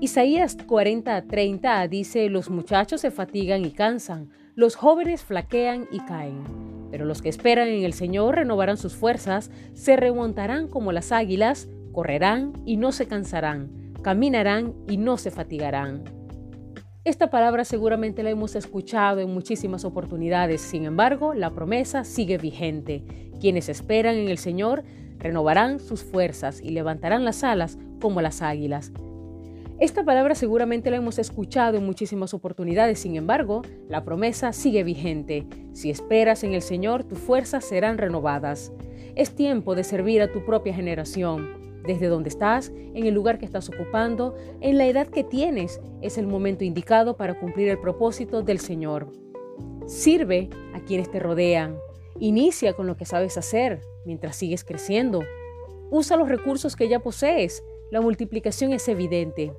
Isaías 40:30 dice, los muchachos se fatigan y cansan, los jóvenes flaquean y caen, pero los que esperan en el Señor renovarán sus fuerzas, se remontarán como las águilas, correrán y no se cansarán, caminarán y no se fatigarán. Esta palabra seguramente la hemos escuchado en muchísimas oportunidades, sin embargo, la promesa sigue vigente. Quienes esperan en el Señor renovarán sus fuerzas y levantarán las alas como las águilas. Esta palabra seguramente la hemos escuchado en muchísimas oportunidades, sin embargo, la promesa sigue vigente. Si esperas en el Señor, tus fuerzas serán renovadas. Es tiempo de servir a tu propia generación. Desde donde estás, en el lugar que estás ocupando, en la edad que tienes, es el momento indicado para cumplir el propósito del Señor. Sirve a quienes te rodean. Inicia con lo que sabes hacer mientras sigues creciendo. Usa los recursos que ya posees. La multiplicación es evidente.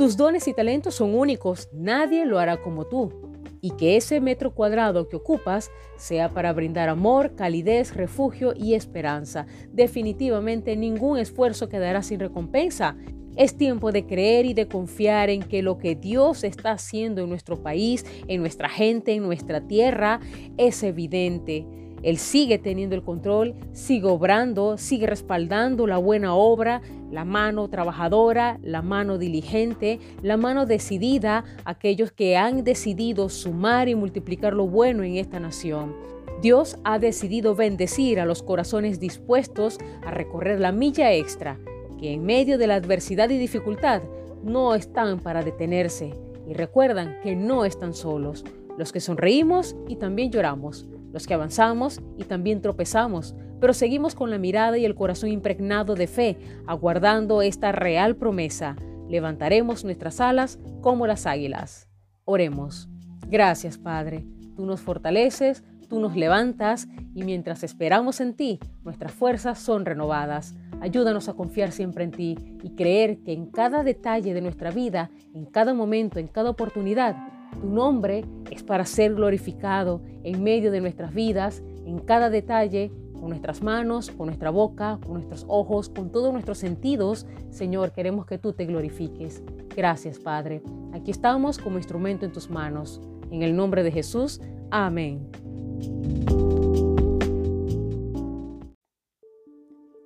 Tus dones y talentos son únicos, nadie lo hará como tú. Y que ese metro cuadrado que ocupas sea para brindar amor, calidez, refugio y esperanza. Definitivamente ningún esfuerzo quedará sin recompensa. Es tiempo de creer y de confiar en que lo que Dios está haciendo en nuestro país, en nuestra gente, en nuestra tierra, es evidente. Él sigue teniendo el control, sigue obrando, sigue respaldando la buena obra, la mano trabajadora, la mano diligente, la mano decidida, aquellos que han decidido sumar y multiplicar lo bueno en esta nación. Dios ha decidido bendecir a los corazones dispuestos a recorrer la milla extra, que en medio de la adversidad y dificultad no están para detenerse y recuerdan que no están solos, los que sonreímos y también lloramos los que avanzamos y también tropezamos, pero seguimos con la mirada y el corazón impregnado de fe, aguardando esta real promesa. Levantaremos nuestras alas como las águilas. Oremos. Gracias, Padre. Tú nos fortaleces, tú nos levantas y mientras esperamos en ti, nuestras fuerzas son renovadas. Ayúdanos a confiar siempre en ti y creer que en cada detalle de nuestra vida, en cada momento, en cada oportunidad, tu nombre es para ser glorificado en medio de nuestras vidas, en cada detalle, con nuestras manos, con nuestra boca, con nuestros ojos, con todos nuestros sentidos. Señor, queremos que tú te glorifiques. Gracias, Padre. Aquí estamos como instrumento en tus manos. En el nombre de Jesús. Amén.